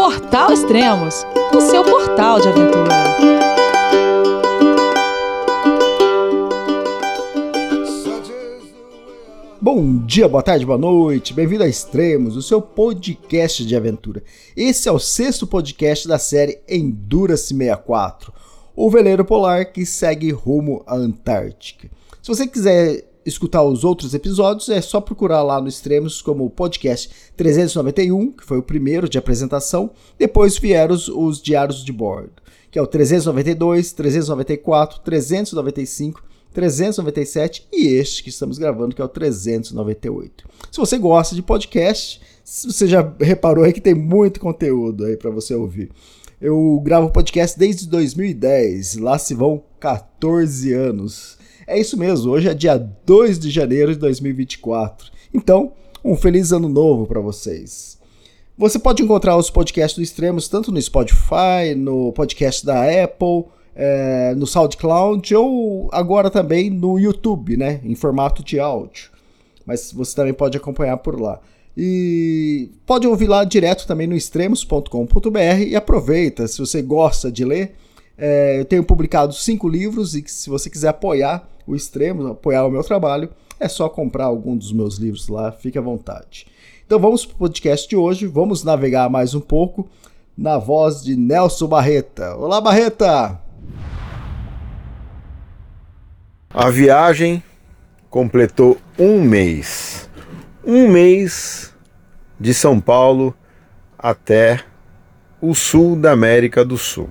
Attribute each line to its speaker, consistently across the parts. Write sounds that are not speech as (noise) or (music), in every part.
Speaker 1: Portal Extremos, o seu portal de aventura.
Speaker 2: Bom dia, boa tarde, boa noite, bem-vindo a Extremos, o seu podcast de aventura. Esse é o sexto podcast da série Endurance 64, o veleiro polar que segue rumo à Antártica. Se você quiser escutar os outros episódios, é só procurar lá no Extremos como podcast 391, que foi o primeiro de apresentação. Depois vieram os, os diários de bordo, que é o 392, 394, 395, 397 e este que estamos gravando, que é o 398. Se você gosta de podcast, você já reparou aí que tem muito conteúdo aí para você ouvir. Eu gravo podcast desde 2010, lá se vão 14 anos. É isso mesmo, hoje é dia 2 de janeiro de 2024. Então, um feliz ano novo para vocês. Você pode encontrar os podcasts do Extremos tanto no Spotify, no podcast da Apple, é, no SoundCloud ou agora também no YouTube, né, em formato de áudio. Mas você também pode acompanhar por lá. E pode ouvir lá direto também no extremos.com.br e aproveita, se você gosta de ler, é, eu tenho publicado cinco livros e se você quiser apoiar o Extremo, apoiar o meu trabalho, é só comprar algum dos meus livros lá, fique à vontade. Então vamos para o podcast de hoje, vamos navegar mais um pouco na voz de Nelson Barreta. Olá, Barreta!
Speaker 3: A viagem completou um mês. Um mês de São Paulo até o sul da América do Sul.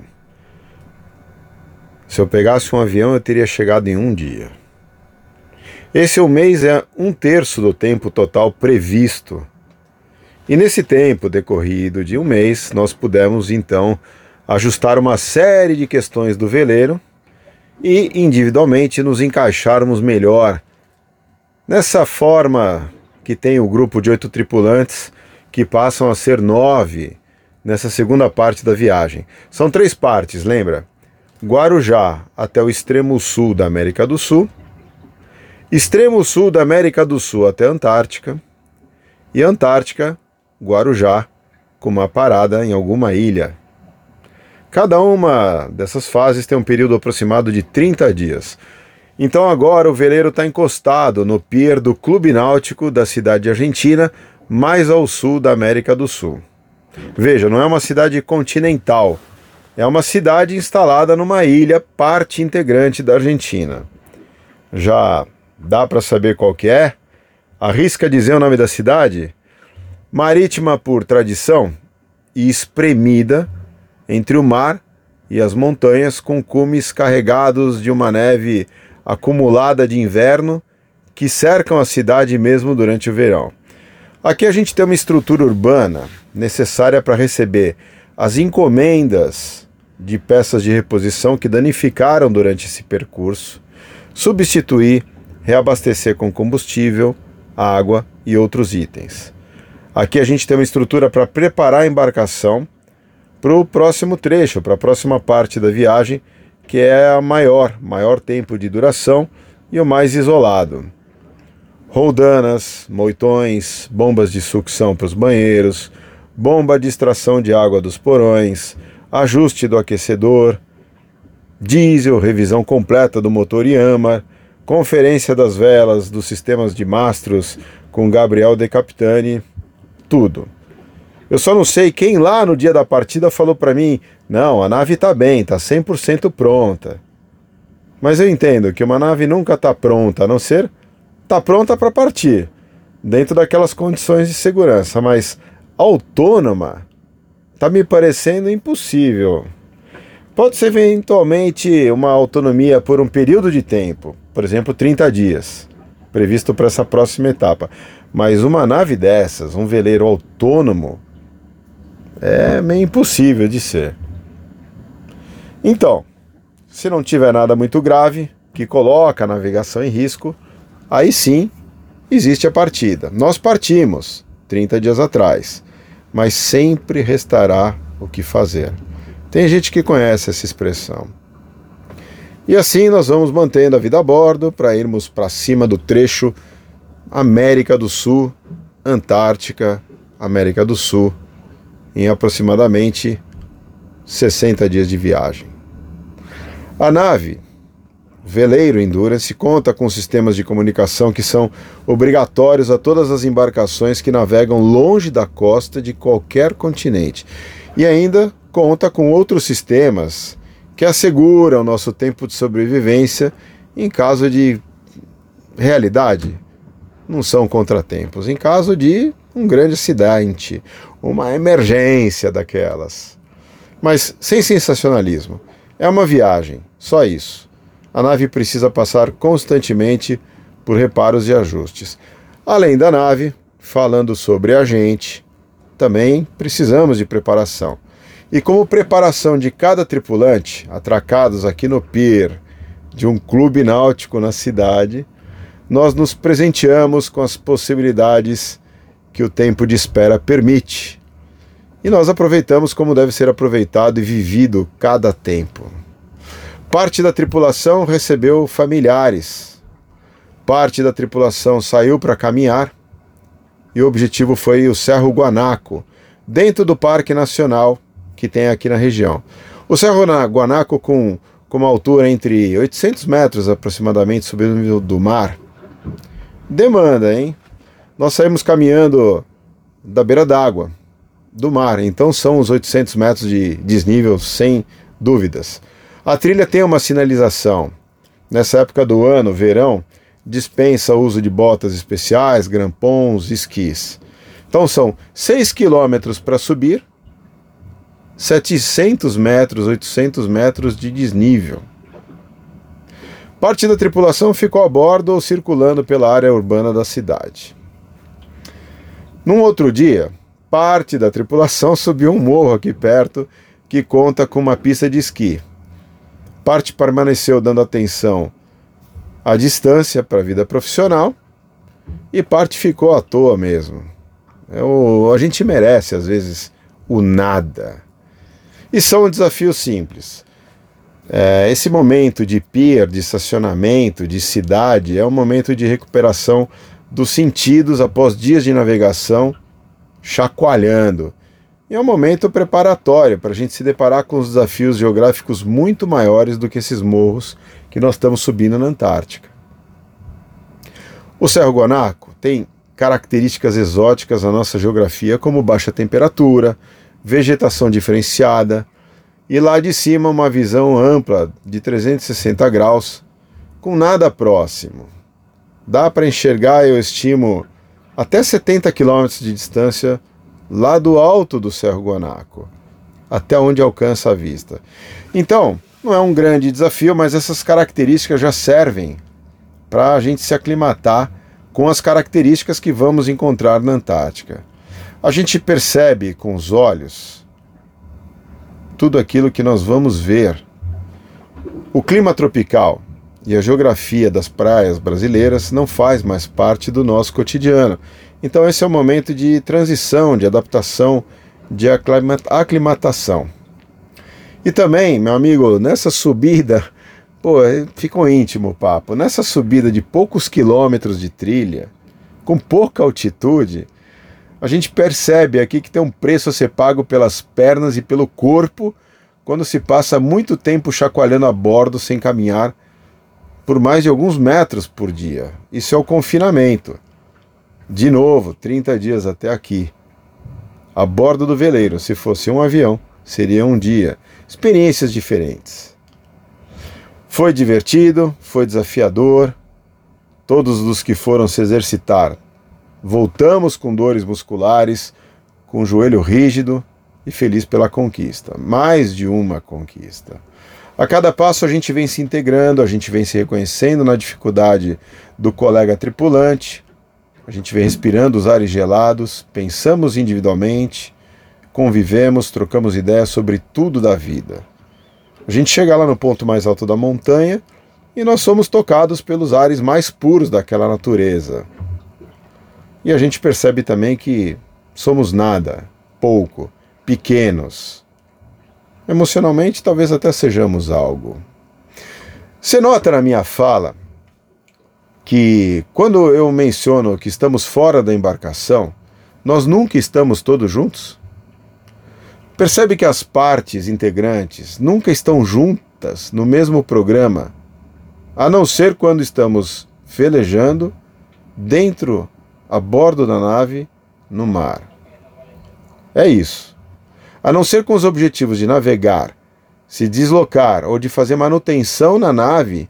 Speaker 3: Se eu pegasse um avião, eu teria chegado em um dia. Esse um mês é um terço do tempo total previsto. E nesse tempo decorrido de um mês, nós pudemos então ajustar uma série de questões do veleiro e individualmente nos encaixarmos melhor nessa forma que tem o grupo de oito tripulantes que passam a ser nove nessa segunda parte da viagem. São três partes, lembra? Guarujá até o extremo sul da América do Sul, extremo sul da América do Sul até Antártica, e Antártica, Guarujá, com uma parada em alguma ilha. Cada uma dessas fases tem um período aproximado de 30 dias. Então agora o veleiro está encostado no pier do Clube Náutico da cidade argentina, mais ao sul da América do Sul. Veja, não é uma cidade continental, é uma cidade instalada numa ilha, parte integrante da Argentina. Já dá para saber qual que é? Arrisca dizer o nome da cidade? Marítima por tradição e espremida entre o mar e as montanhas com cumes carregados de uma neve acumulada de inverno que cercam a cidade mesmo durante o verão. Aqui a gente tem uma estrutura urbana necessária para receber as encomendas de peças de reposição que danificaram durante esse percurso, substituir, reabastecer com combustível, água e outros itens. Aqui a gente tem uma estrutura para preparar a embarcação para o próximo trecho, para a próxima parte da viagem, que é a maior, maior tempo de duração e o mais isolado. Roldanas, moitões, bombas de sucção para os banheiros, bomba de extração de água dos porões, ajuste do aquecedor, diesel, revisão completa do motor Yamaha, conferência das velas, dos sistemas de mastros com Gabriel De Capitani, tudo. Eu só não sei quem lá no dia da partida falou para mim: "Não, a nave está bem, está 100% pronta". Mas eu entendo que uma nave nunca está pronta, a não ser está pronta para partir, dentro daquelas condições de segurança, mas autônoma Tá me parecendo impossível. Pode ser eventualmente uma autonomia por um período de tempo, por exemplo, 30 dias, previsto para essa próxima etapa. Mas uma nave dessas, um veleiro autônomo, é meio impossível de ser. Então, se não tiver nada muito grave que coloca a navegação em risco, aí sim existe a partida. Nós partimos 30 dias atrás mas sempre restará o que fazer. Tem gente que conhece essa expressão. E assim nós vamos mantendo a vida a bordo para irmos para cima do trecho América do Sul, Antártica, América do Ul, em aproximadamente 60 dias de viagem. A nave veleiro Endurance conta com sistemas de comunicação que são obrigatórios a todas as embarcações que navegam longe da costa de qualquer continente. E ainda conta com outros sistemas que asseguram nosso tempo de sobrevivência em caso de realidade. Não são contratempos, em caso de um grande acidente, uma emergência daquelas. Mas sem sensacionalismo. É uma viagem, só isso. A nave precisa passar constantemente por reparos e ajustes. Além da nave, falando sobre a gente, também precisamos de preparação. E como preparação de cada tripulante, atracados aqui no pier de um clube náutico na cidade, nós nos presenteamos com as possibilidades que o tempo de espera permite. E nós aproveitamos como deve ser aproveitado e vivido cada tempo. Parte da tripulação recebeu familiares. Parte da tripulação saiu para caminhar e o objetivo foi o Cerro Guanaco, dentro do Parque Nacional que tem aqui na região. O Cerro Guanaco, com, com uma altura entre 800 metros aproximadamente sobre o nível do mar, demanda, hein? Nós saímos caminhando da beira d'água, do mar, então são os 800 metros de desnível, sem dúvidas. A trilha tem uma sinalização. Nessa época do ano, verão, dispensa o uso de botas especiais, grampons, esquis. Então são 6 quilômetros para subir 700 metros, 800 metros de desnível. Parte da tripulação ficou a bordo ou circulando pela área urbana da cidade. Num outro dia, parte da tripulação subiu um morro aqui perto que conta com uma pista de esqui. Parte permaneceu dando atenção à distância para a vida profissional e parte ficou à toa mesmo. É o, a gente merece, às vezes, o nada. E são um simples. É, esse momento de pier, de estacionamento, de cidade, é um momento de recuperação dos sentidos após dias de navegação chacoalhando. E é um momento preparatório para a gente se deparar com os desafios geográficos muito maiores do que esses morros que nós estamos subindo na Antártica. O Cerro Guanaco tem características exóticas na nossa geografia, como baixa temperatura, vegetação diferenciada e lá de cima uma visão ampla de 360 graus, com nada próximo. Dá para enxergar, eu estimo, até 70 quilômetros de distância lá do alto do Cerro Guanaco, até onde alcança a vista. Então, não é um grande desafio, mas essas características já servem para a gente se aclimatar com as características que vamos encontrar na Antártica. A gente percebe com os olhos tudo aquilo que nós vamos ver. O clima tropical e a geografia das praias brasileiras não faz mais parte do nosso cotidiano. Então esse é o momento de transição, de adaptação, de aclimatação. E também, meu amigo, nessa subida, pô, ficou íntimo o papo. Nessa subida de poucos quilômetros de trilha, com pouca altitude, a gente percebe aqui que tem um preço a ser pago pelas pernas e pelo corpo quando se passa muito tempo chacoalhando a bordo sem caminhar por mais de alguns metros por dia. Isso é o confinamento. De novo, 30 dias até aqui. A bordo do veleiro, se fosse um avião, seria um dia. Experiências diferentes. Foi divertido, foi desafiador. Todos os que foram se exercitar Voltamos com dores musculares, com o joelho rígido e feliz pela conquista. Mais de uma conquista. A cada passo a gente vem se integrando, a gente vem se reconhecendo na dificuldade do colega tripulante, a gente vem respirando os ares gelados, pensamos individualmente, convivemos, trocamos ideias sobre tudo da vida. A gente chega lá no ponto mais alto da montanha e nós somos tocados pelos ares mais puros daquela natureza. E a gente percebe também que somos nada, pouco, pequenos. Emocionalmente, talvez até sejamos algo. Você nota na minha fala que quando eu menciono que estamos fora da embarcação, nós nunca estamos todos juntos? Percebe que as partes integrantes nunca estão juntas no mesmo programa, a não ser quando estamos velejando dentro, a bordo da nave, no mar. É isso. A não ser com os objetivos de navegar, se deslocar ou de fazer manutenção na nave,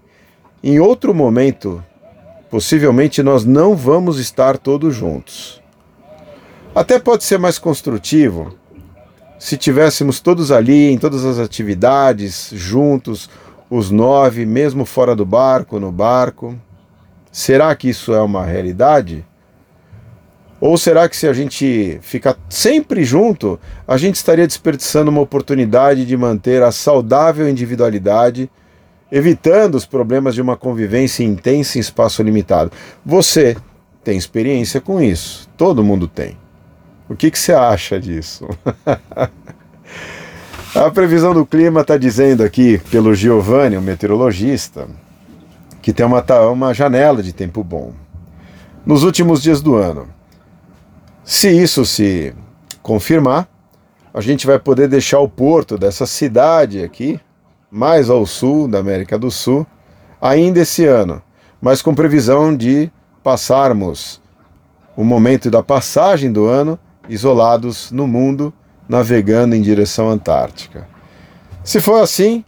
Speaker 3: em outro momento, possivelmente nós não vamos estar todos juntos. Até pode ser mais construtivo se tivéssemos todos ali, em todas as atividades, juntos, os nove, mesmo fora do barco, no barco. Será que isso é uma realidade? Ou será que se a gente ficar sempre junto, a gente estaria desperdiçando uma oportunidade de manter a saudável individualidade, evitando os problemas de uma convivência intensa em espaço limitado? Você tem experiência com isso, todo mundo tem. O que, que você acha disso? (laughs) a previsão do clima está dizendo aqui, pelo Giovanni, o meteorologista, que tem uma, uma janela de tempo bom. Nos últimos dias do ano. Se isso se confirmar, a gente vai poder deixar o porto dessa cidade aqui, mais ao sul da América do Sul, ainda esse ano, mas com previsão de passarmos o momento da passagem do ano isolados no mundo, navegando em direção à Antártica. Se for assim,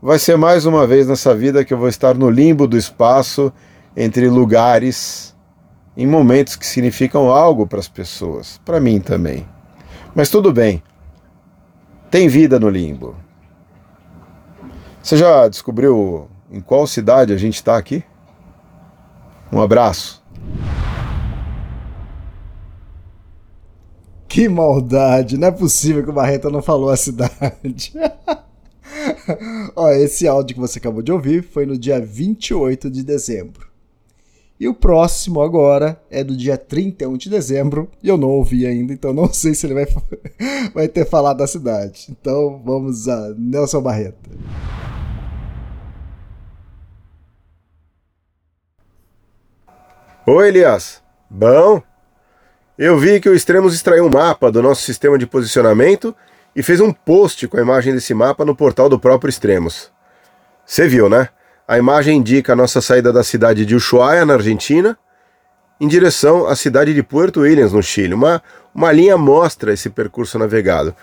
Speaker 3: vai ser mais uma vez nessa vida que eu vou estar no limbo do espaço entre lugares em momentos que significam algo para as pessoas, para mim também. Mas tudo bem. Tem vida no limbo. Você já descobriu em qual cidade a gente está aqui? Um abraço.
Speaker 2: Que maldade, não é possível que o Barreto não falou a cidade. (laughs) Ó, esse áudio que você acabou de ouvir foi no dia 28 de dezembro. E o próximo agora é do dia 31 de dezembro, e eu não ouvi ainda, então não (laughs) sei se ele vai, vai ter falado da cidade. Então vamos a Nelson Barreto.
Speaker 3: Oi, Elias. Bom? Eu vi que o Extremos extraiu um mapa do nosso sistema de posicionamento e fez um post com a imagem desse mapa no portal do próprio Extremos. Você viu, né? A imagem indica a nossa saída da cidade de Ushuaia, na Argentina, em direção à cidade de Puerto Williams, no Chile. Uma, uma linha mostra esse percurso navegado.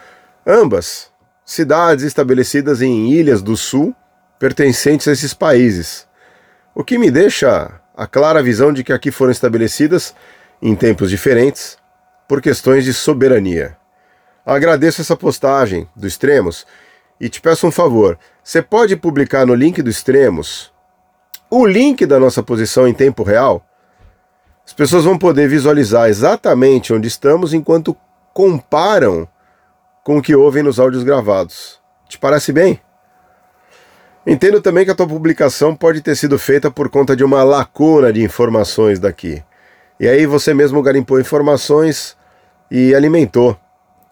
Speaker 3: Ambas cidades estabelecidas em ilhas do sul pertencentes a esses países. O que me deixa a clara visão de que aqui foram estabelecidas em tempos diferentes, por questões de soberania. Agradeço essa postagem do Extremos e te peço um favor: você pode publicar no link do Extremos o link da nossa posição em tempo real? As pessoas vão poder visualizar exatamente onde estamos enquanto comparam com o que ouvem nos áudios gravados. Te parece bem? Entendo também que a tua publicação pode ter sido feita por conta de uma lacuna de informações daqui. E aí você mesmo garimpou informações e alimentou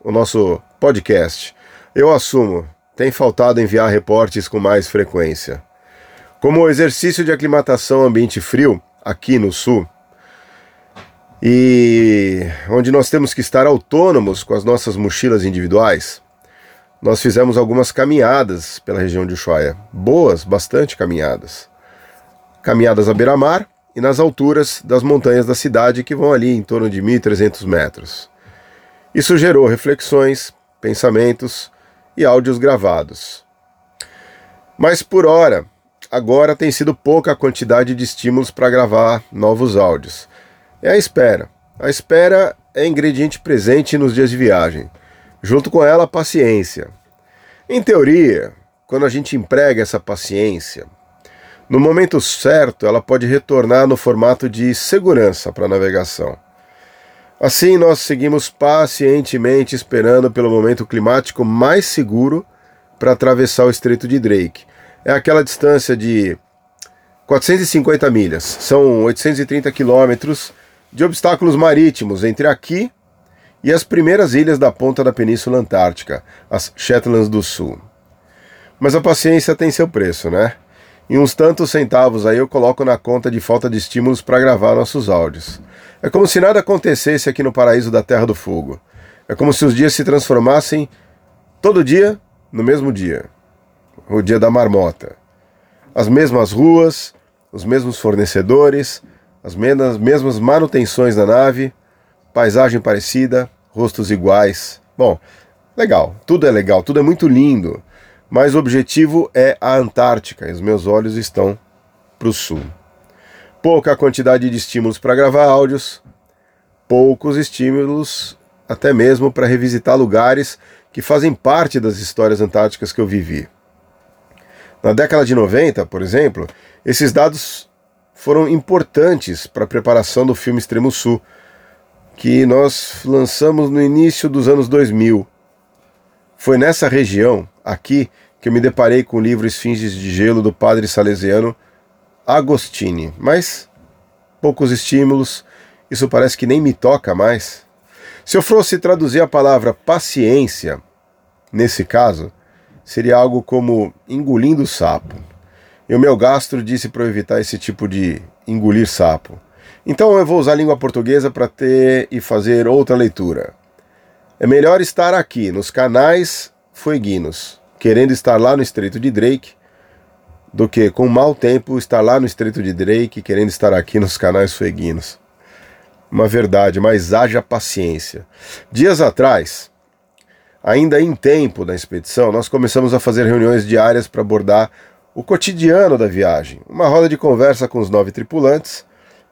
Speaker 3: o nosso podcast. Eu assumo, tem faltado enviar reportes com mais frequência. Como exercício de aclimatação ao ambiente frio, aqui no sul, e onde nós temos que estar autônomos com as nossas mochilas individuais, nós fizemos algumas caminhadas pela região de Ushuaia. Boas, bastante caminhadas. Caminhadas à beira-mar e nas alturas das montanhas da cidade, que vão ali em torno de 1.300 metros. Isso gerou reflexões, pensamentos e áudios gravados. Mas por hora, agora tem sido pouca a quantidade de estímulos para gravar novos áudios. É a espera. A espera é ingrediente presente nos dias de viagem. Junto com ela, a paciência. Em teoria, quando a gente emprega essa paciência, no momento certo, ela pode retornar no formato de segurança para a navegação. Assim, nós seguimos pacientemente esperando pelo momento climático mais seguro para atravessar o Estreito de Drake. É aquela distância de 450 milhas, são 830 quilômetros de obstáculos marítimos entre aqui e as primeiras ilhas da ponta da Península Antártica, as Shetlands do Sul. Mas a paciência tem seu preço, né? E uns tantos centavos aí eu coloco na conta de falta de estímulos para gravar nossos áudios. É como se nada acontecesse aqui no paraíso da Terra do Fogo. É como se os dias se transformassem Todo dia, no mesmo dia. O dia da marmota. As mesmas ruas, os mesmos fornecedores, as mesmas manutenções da nave, paisagem parecida, rostos iguais. Bom, legal, tudo é legal, tudo é muito lindo, mas o objetivo é a Antártica e os meus olhos estão para o sul. Pouca quantidade de estímulos para gravar áudios, poucos estímulos até mesmo para revisitar lugares que fazem parte das histórias antárticas que eu vivi. Na década de 90, por exemplo, esses dados foram importantes para a preparação do filme Extremo Sul, que nós lançamos no início dos anos 2000. Foi nessa região, aqui, que eu me deparei com o livro Esfinges de Gelo do padre salesiano Agostini. Mas poucos estímulos, isso parece que nem me toca mais. Se eu fosse traduzir a palavra paciência, nesse caso, seria algo como engolindo sapo. E o meu gastro disse para eu evitar esse tipo de engolir sapo. Então eu vou usar a língua portuguesa para ter e fazer outra leitura. É melhor estar aqui, nos canais fueguinos, querendo estar lá no Estreito de Drake, do que com mau tempo estar lá no Estreito de Drake, querendo estar aqui nos canais fueguinos. Uma verdade, mas haja paciência. Dias atrás, ainda em tempo da expedição, nós começamos a fazer reuniões diárias para abordar o cotidiano da viagem, uma roda de conversa com os nove tripulantes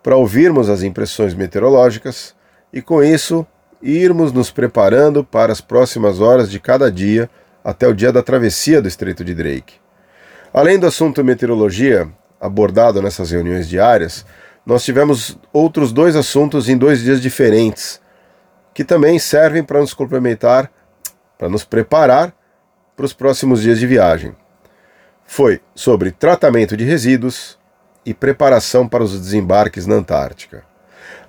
Speaker 3: para ouvirmos as impressões meteorológicas e, com isso, irmos nos preparando para as próximas horas de cada dia até o dia da travessia do Estreito de Drake. Além do assunto meteorologia abordado nessas reuniões diárias, nós tivemos outros dois assuntos em dois dias diferentes, que também servem para nos complementar, para nos preparar para os próximos dias de viagem. Foi sobre tratamento de resíduos, e preparação para os desembarques na Antártica.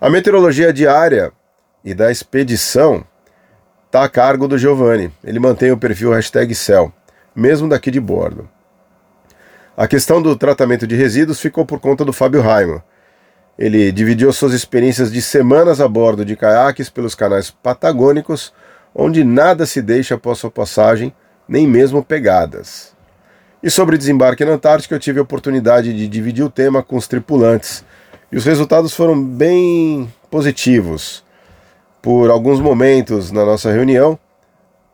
Speaker 3: A meteorologia diária e da expedição está a cargo do Giovanni. Ele mantém o perfil hashtag Cell, mesmo daqui de bordo. A questão do tratamento de resíduos ficou por conta do Fábio Raiman. Ele dividiu suas experiências de semanas a bordo de caiaques pelos canais patagônicos, onde nada se deixa após sua passagem, nem mesmo pegadas. E sobre desembarque na Antártica, eu tive a oportunidade de dividir o tema com os tripulantes. E os resultados foram bem positivos. Por alguns momentos na nossa reunião,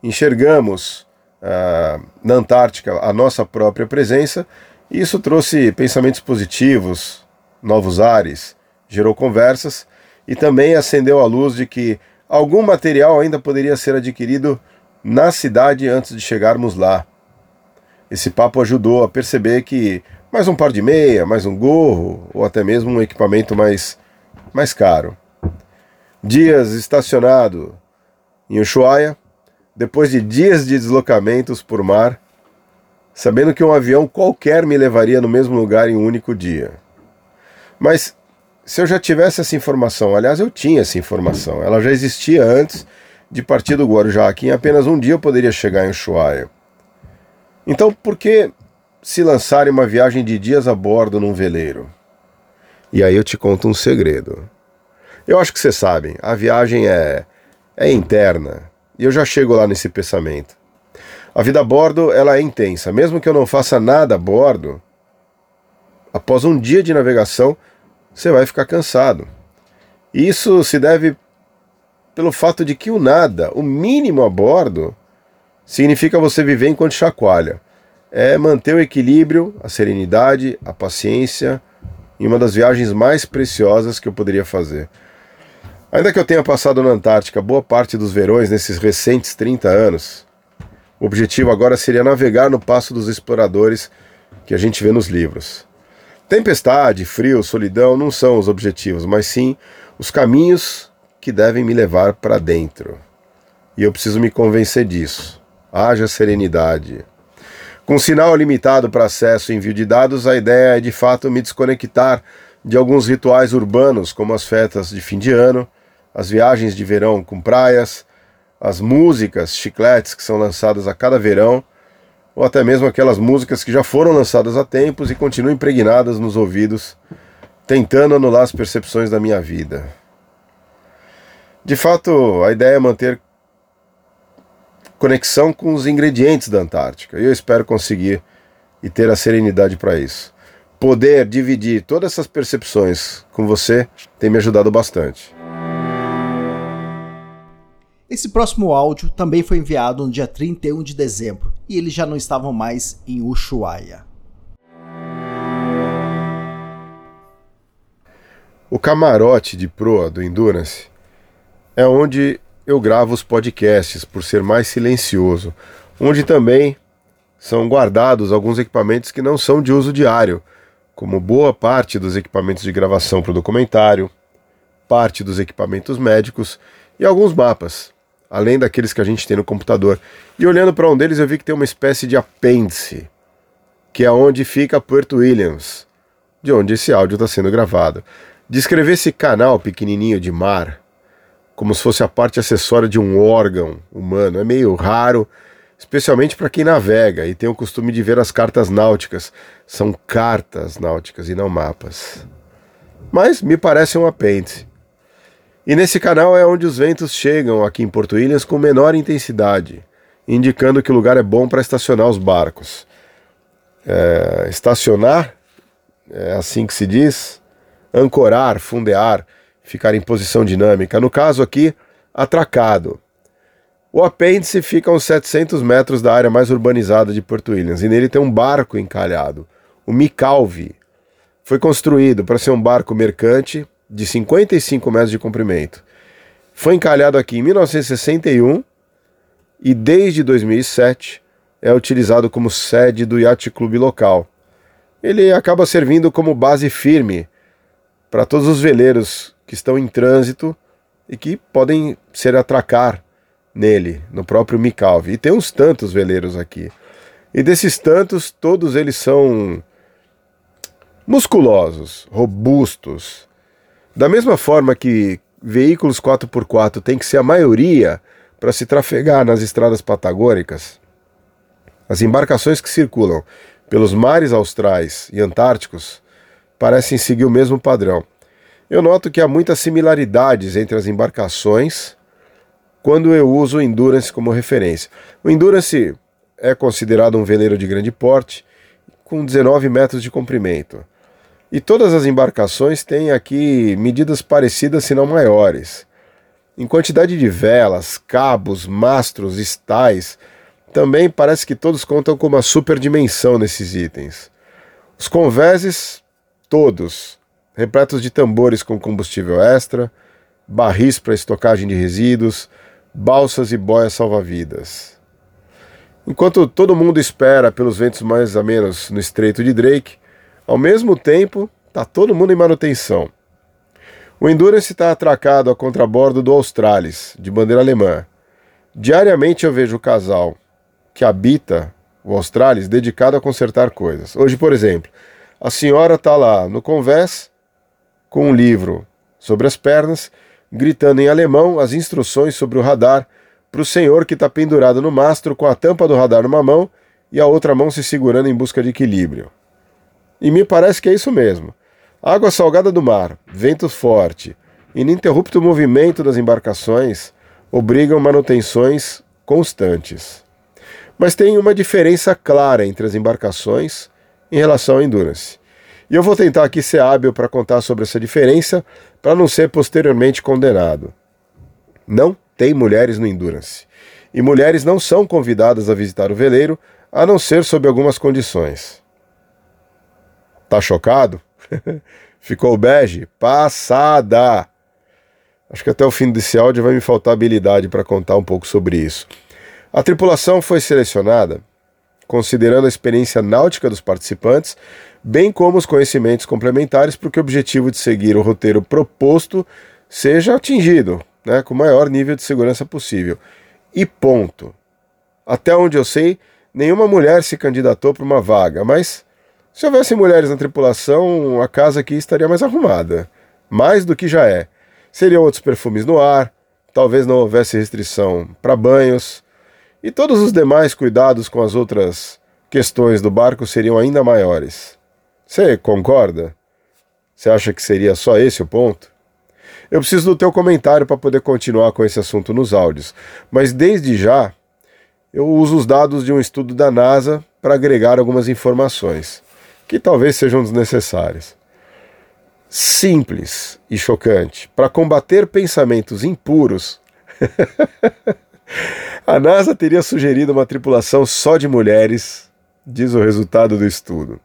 Speaker 3: enxergamos uh, na Antártica a nossa própria presença, e isso trouxe pensamentos positivos, novos ares, gerou conversas e também acendeu a luz de que algum material ainda poderia ser adquirido na cidade antes de chegarmos lá. Esse papo ajudou a perceber que mais um par de meia, mais um gorro ou até mesmo um equipamento mais, mais caro. Dias estacionado em Ushuaia, depois de dias de deslocamentos por mar, sabendo que um avião qualquer me levaria no mesmo lugar em um único dia. Mas se eu já tivesse essa informação, aliás, eu tinha essa informação, ela já existia antes de partir do Guarujá, que em apenas um dia eu poderia chegar em Ushuaia. Então, por que se lançar em uma viagem de dias a bordo num veleiro? E aí eu te conto um segredo. Eu acho que vocês sabem, a viagem é, é interna. E eu já chego lá nesse pensamento. A vida a bordo ela é intensa. Mesmo que eu não faça nada a bordo, após um dia de navegação, você vai ficar cansado. Isso se deve pelo fato de que o nada, o mínimo a bordo, significa você viver enquanto chacoalha. É manter o equilíbrio, a serenidade, a paciência em uma das viagens mais preciosas que eu poderia fazer. Ainda que eu tenha passado na Antártica boa parte dos verões nesses recentes 30 anos, o objetivo agora seria navegar no passo dos exploradores que a gente vê nos livros. Tempestade, frio, solidão não são os objetivos, mas sim os caminhos que devem me levar para dentro. E eu preciso me convencer disso haja serenidade. Com sinal limitado para acesso e envio de dados, a ideia é de fato me desconectar de alguns rituais urbanos, como as festas de fim de ano, as viagens de verão com praias, as músicas, chicletes que são lançadas a cada verão, ou até mesmo aquelas músicas que já foram lançadas há tempos e continuam impregnadas nos ouvidos, tentando anular as percepções da minha vida. De fato, a ideia é manter conexão com os ingredientes da Antártica. E eu espero conseguir e ter a serenidade para isso. Poder dividir todas essas percepções com você tem me ajudado bastante.
Speaker 2: Esse próximo áudio também foi enviado no dia 31 de dezembro e eles já não estavam mais em Ushuaia.
Speaker 3: O camarote de proa do Endurance é onde eu gravo os podcasts por ser mais silencioso, onde também são guardados alguns equipamentos que não são de uso diário, como boa parte dos equipamentos de gravação para o documentário, parte dos equipamentos médicos e alguns mapas, além daqueles que a gente tem no computador. E olhando para um deles eu vi que tem uma espécie de apêndice, que é onde fica Puerto Williams, de onde esse áudio está sendo gravado. Descrever esse canal pequenininho de mar como se fosse a parte acessória de um órgão humano. É meio raro, especialmente para quem navega e tem o costume de ver as cartas náuticas. São cartas náuticas e não mapas. Mas me parece um apêndice. E nesse canal é onde os ventos chegam aqui em Porto Ilhas com menor intensidade, indicando que o lugar é bom para estacionar os barcos. É, estacionar, é assim que se diz, ancorar, fundear ficar em posição dinâmica. No caso aqui, atracado. O apêndice fica a uns 700 metros da área mais urbanizada de Porto Williams e nele tem um barco encalhado, o Micalvi. Foi construído para ser um barco mercante de 55 metros de comprimento. Foi encalhado aqui em 1961 e desde 2007 é utilizado como sede do Yacht Club local. Ele acaba servindo como base firme para todos os veleiros que estão em trânsito e que podem ser atracar nele, no próprio Micalve. E tem uns tantos veleiros aqui. E desses tantos, todos eles são musculosos, robustos. Da mesma forma que veículos 4x4 tem que ser a maioria para se trafegar nas estradas patagônicas, as embarcações que circulam pelos mares austrais e antárticos parecem seguir o mesmo padrão. Eu noto que há muitas similaridades entre as embarcações quando eu uso o Endurance como referência. O Endurance é considerado um veleiro de grande porte, com 19 metros de comprimento. E todas as embarcações têm aqui medidas parecidas, se não maiores. Em quantidade de velas, cabos, mastros, estais, também parece que todos contam com uma super dimensão nesses itens. Os conveses, todos, repletos de tambores com combustível extra, barris para estocagem de resíduos, balsas e boias salva-vidas. Enquanto todo mundo espera pelos ventos mais a menos no Estreito de Drake, ao mesmo tempo está todo mundo em manutenção. O Endurance está atracado a contrabordo do Australis, de bandeira alemã. Diariamente eu vejo o casal que habita o Australis dedicado a consertar coisas. Hoje, por exemplo, a senhora está lá no convés com um livro sobre as pernas, gritando em alemão as instruções sobre o radar para o senhor que está pendurado no mastro com a tampa do radar numa mão e a outra mão se segurando em busca de equilíbrio. E me parece que é isso mesmo. Água salgada do mar, vento forte, ininterrupto movimento das embarcações obrigam manutenções constantes. Mas tem uma diferença clara entre as embarcações em relação ao Endurance. E eu vou tentar aqui ser hábil para contar sobre essa diferença, para não ser posteriormente condenado. Não tem mulheres no Endurance. E mulheres não são convidadas a visitar o veleiro, a não ser sob algumas condições. Tá chocado? (laughs) Ficou bege? Passada! Acho que até o fim desse áudio vai me faltar habilidade para contar um pouco sobre isso. A tripulação foi selecionada considerando a experiência náutica dos participantes, bem como os conhecimentos complementares para que o objetivo de seguir o roteiro proposto seja atingido, né, com o maior nível de segurança possível. E ponto. Até onde eu sei, nenhuma mulher se candidatou para uma vaga, mas se houvesse mulheres na tripulação, a casa aqui estaria mais arrumada. Mais do que já é. Seriam outros perfumes no ar, talvez não houvesse restrição para banhos, e todos os demais cuidados com as outras questões do barco seriam ainda maiores. Você concorda? Você acha que seria só esse o ponto? Eu preciso do teu comentário para poder continuar com esse assunto nos áudios, mas desde já eu uso os dados de um estudo da NASA para agregar algumas informações, que talvez sejam desnecessárias. Simples e chocante. Para combater pensamentos impuros, (laughs) a NASA teria sugerido uma tripulação só de mulheres, diz o resultado do estudo.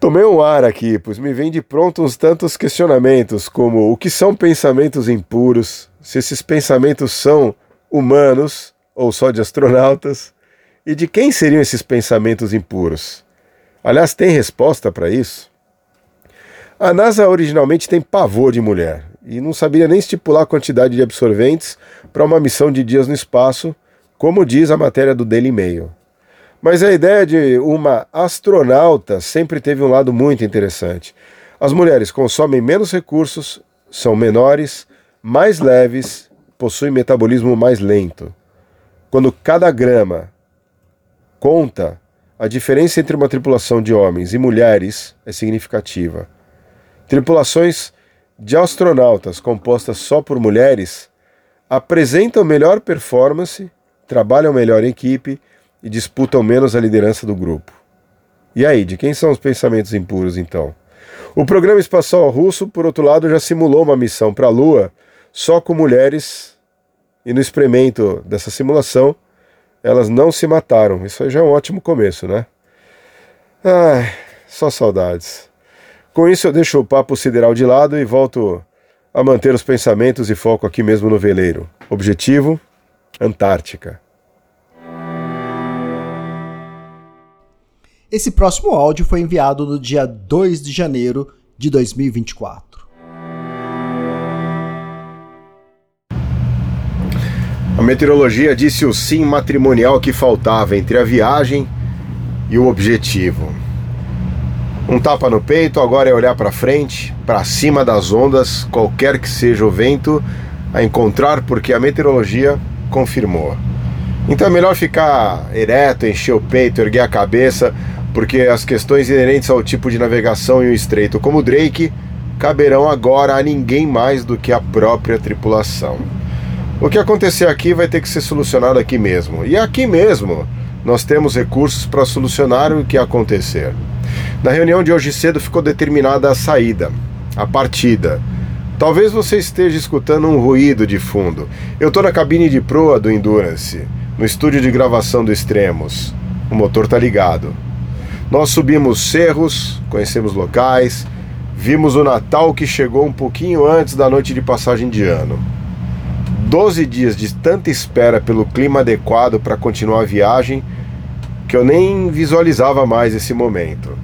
Speaker 3: Tomei um ar aqui, pois me vem de pronto uns tantos questionamentos, como o que são pensamentos impuros, se esses pensamentos são humanos ou só de astronautas, e de quem seriam esses pensamentos impuros? Aliás, tem resposta para isso? A NASA originalmente tem pavor de mulher e não sabia nem estipular a quantidade de absorventes para uma missão de dias no espaço, como diz a matéria do Daily Mail. Mas a ideia de uma astronauta sempre teve um lado muito interessante. As mulheres consomem menos recursos, são menores, mais leves, possuem metabolismo mais lento. Quando cada grama conta, a diferença entre uma tripulação de homens e mulheres é significativa. Tripulações de astronautas compostas só por mulheres apresentam melhor performance, trabalham melhor em equipe e disputam menos a liderança do grupo. E aí, de quem são os pensamentos impuros então? O programa espacial russo, por outro lado, já simulou uma missão para a Lua só com mulheres, e no experimento dessa simulação, elas não se mataram. Isso já é um ótimo começo, né? Ai, só saudades. Com isso, eu deixo o papo sideral de lado e volto a manter os pensamentos e foco aqui mesmo no veleiro. Objetivo: Antártica.
Speaker 2: Esse próximo áudio foi enviado no dia 2 de janeiro de 2024.
Speaker 3: A meteorologia disse o sim matrimonial que faltava entre a viagem e o objetivo. Um tapa no peito agora é olhar para frente, para cima das ondas, qualquer que seja o vento a encontrar, porque a meteorologia confirmou. Então é melhor ficar ereto, encher o peito, erguer a cabeça, porque as questões inerentes ao tipo de navegação em um estreito como Drake caberão agora a ninguém mais do que a própria tripulação. O que acontecer aqui vai ter que ser solucionado aqui mesmo. E aqui mesmo nós temos recursos para solucionar o que acontecer. Na reunião de hoje cedo ficou determinada a saída, a partida. Talvez você esteja escutando um ruído de fundo. Eu estou na cabine de proa do Endurance, no estúdio de gravação do Extremos. O motor está ligado. Nós subimos cerros, conhecemos locais, vimos o Natal que chegou um pouquinho antes da noite de passagem de ano. Doze dias de tanta espera pelo clima adequado para continuar a viagem que eu nem visualizava mais esse momento.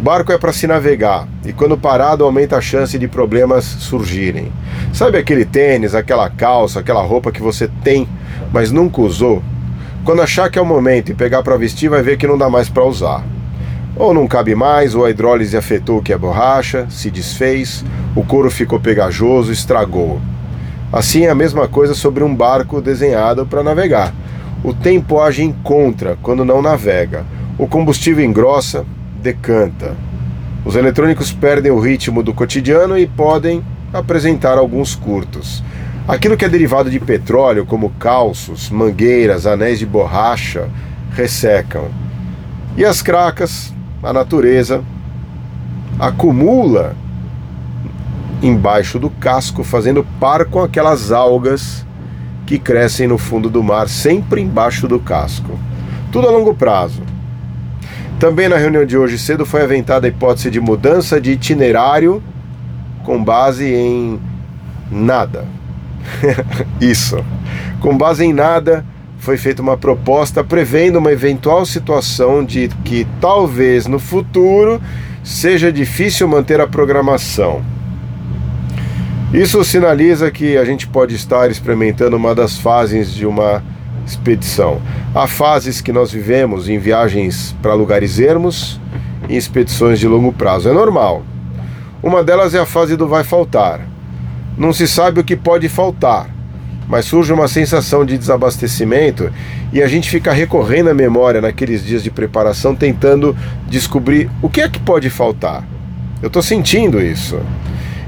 Speaker 3: Barco é para se navegar e quando parado aumenta a chance de problemas surgirem. Sabe aquele tênis, aquela calça, aquela roupa que você tem, mas nunca usou? Quando achar que é o momento e pegar para vestir, vai ver que não dá mais para usar. Ou não cabe mais, ou a hidrólise afetou o que é borracha, se desfez, o couro ficou pegajoso, estragou. Assim é a mesma coisa sobre um barco desenhado para navegar. O tempo age em contra quando não navega. O combustível engrossa, decanta. Os eletrônicos perdem o ritmo do cotidiano e podem apresentar alguns curtos. Aquilo que é derivado de petróleo, como calços, mangueiras, anéis de borracha, ressecam. E as cracas, a natureza acumula embaixo do casco, fazendo par com aquelas algas que crescem no fundo do mar, sempre embaixo do casco. Tudo a longo prazo. Também na reunião de hoje cedo foi aventada a hipótese de mudança de itinerário com base em nada. (laughs) Isso. Com base em nada, foi feita uma proposta prevendo uma eventual situação de que talvez no futuro seja difícil manter a programação. Isso sinaliza que a gente pode estar experimentando uma das fases de uma expedição. Há fases que nós vivemos em viagens para lugares ermos e expedições de longo prazo. É normal. Uma delas é a fase do vai faltar. Não se sabe o que pode faltar mas surge uma sensação de desabastecimento e a gente fica recorrendo à memória naqueles dias de preparação, tentando descobrir o que é que pode faltar. Eu estou sentindo isso.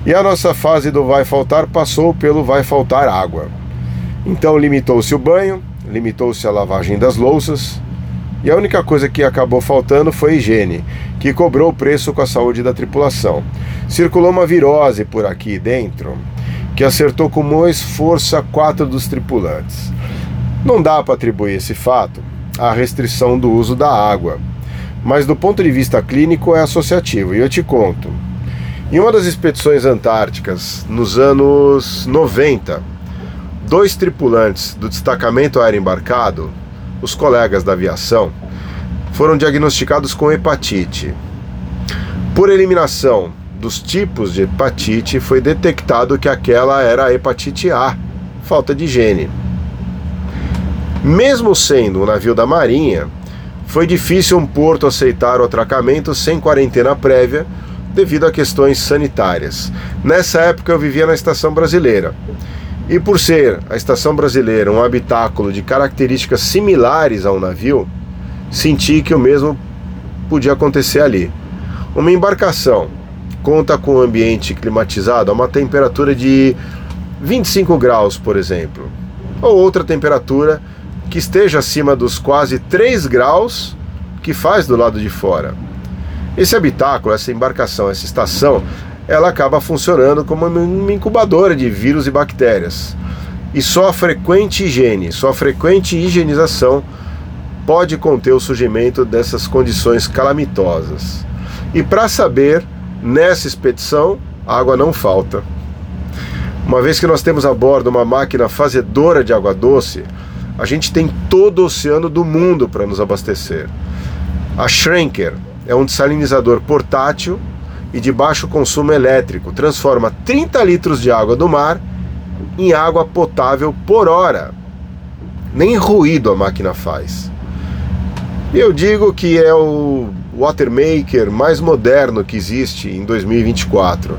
Speaker 3: E a nossa fase do vai faltar passou pelo vai faltar água. Então limitou-se o banho, limitou-se à lavagem das louças, e a única coisa que acabou faltando foi higiene, que cobrou o preço com a saúde da tripulação. Circulou uma virose por aqui dentro que acertou com mais força quatro dos tripulantes. Não dá para atribuir esse fato à restrição do uso da água, mas do ponto de vista clínico é associativo, e eu te conto. Em uma das expedições antárticas, nos anos 90, dois tripulantes do destacamento aéreo embarcado os colegas da aviação, foram diagnosticados com hepatite. Por eliminação dos tipos de hepatite, foi detectado que aquela era a hepatite A, falta de higiene. Mesmo sendo um navio da Marinha, foi difícil um porto aceitar o atracamento sem quarentena prévia devido a questões sanitárias. Nessa época eu vivia na estação brasileira e por ser a estação brasileira um habitáculo de características similares ao navio, senti que o mesmo podia acontecer ali. Uma embarcação conta com um ambiente climatizado a uma temperatura de 25 graus, por exemplo, ou outra temperatura que esteja acima dos quase 3 graus que faz do lado de fora. Esse habitáculo, essa embarcação, essa estação, ela acaba funcionando como uma incubadora de vírus e bactérias. E só a frequente higiene, só a frequente higienização pode conter o surgimento dessas condições calamitosas. E para saber, nessa expedição, água não falta. Uma vez que nós temos a bordo uma máquina fazedora de água doce, a gente tem todo o oceano do mundo para nos abastecer. A Schrenker é um desalinizador portátil e de baixo consumo elétrico, transforma 30 litros de água do mar em água potável por hora. Nem ruído a máquina faz. Eu digo que é o watermaker mais moderno que existe em 2024.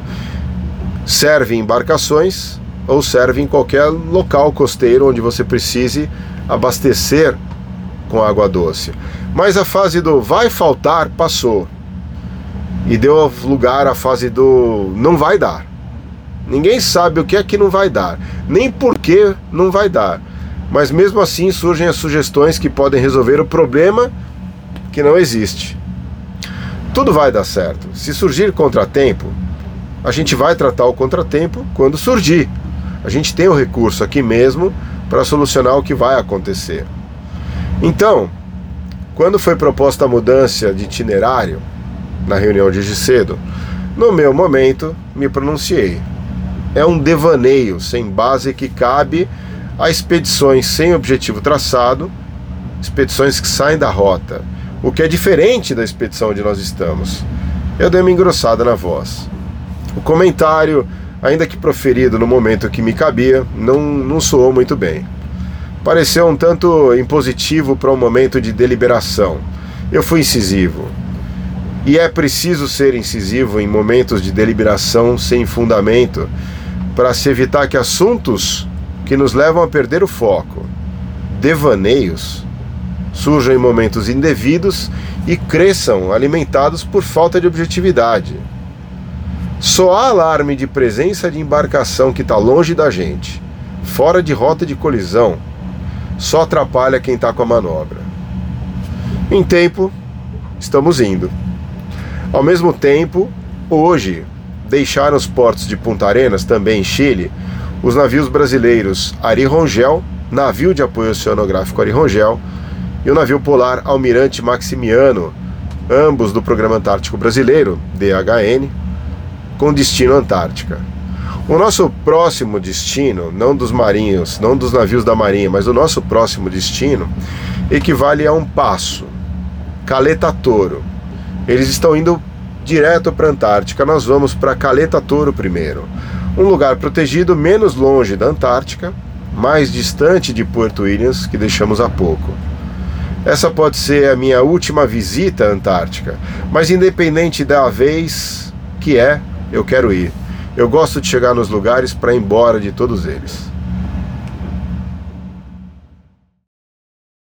Speaker 3: Serve em embarcações ou serve em qualquer local costeiro onde você precise abastecer com água doce. Mas a fase do vai faltar passou e deu lugar à fase do não vai dar. Ninguém sabe o que é que não vai dar, nem por que não vai dar. Mas mesmo assim surgem as sugestões que podem resolver o problema que não existe. Tudo vai dar certo. Se surgir contratempo, a gente vai tratar o contratempo quando surgir. A gente tem o recurso aqui mesmo para solucionar o que vai acontecer. Então, quando foi proposta a mudança de itinerário, na reunião de hoje cedo, no meu momento me pronunciei. É um devaneio sem base que cabe a expedições sem objetivo traçado, expedições que saem da rota, o que é diferente da expedição onde nós estamos. Eu dei uma engrossada na voz. O comentário, ainda que proferido no momento que me cabia, não, não soou muito bem. Pareceu um tanto impositivo para um momento de deliberação. Eu fui incisivo. E é preciso ser incisivo em momentos de deliberação sem fundamento para se evitar que assuntos que nos levam a perder o foco, devaneios, surjam em momentos indevidos e cresçam alimentados por falta de objetividade. Só há alarme de presença de embarcação que está longe da gente, fora de rota de colisão, só atrapalha quem está com a manobra. Em tempo, estamos indo. Ao mesmo tempo, hoje, deixaram os portos de Punta Arenas, também em Chile, os navios brasileiros Ari Rongel, navio de apoio oceanográfico Ari Rongel, e o navio polar Almirante Maximiano, ambos do Programa Antártico Brasileiro, DHN, com destino Antártica. O nosso próximo destino, não dos marinhos, não dos navios da marinha, mas o nosso próximo destino, equivale a um passo, Caleta Toro, eles estão indo direto para a Antártica. Nós vamos para Caleta Toro primeiro, um lugar protegido menos longe da Antártica, mais distante de Porto Williams, que deixamos há pouco. Essa pode ser a minha última visita à Antártica, mas independente da vez que é, eu quero ir. Eu gosto de chegar nos lugares para ir embora de todos eles.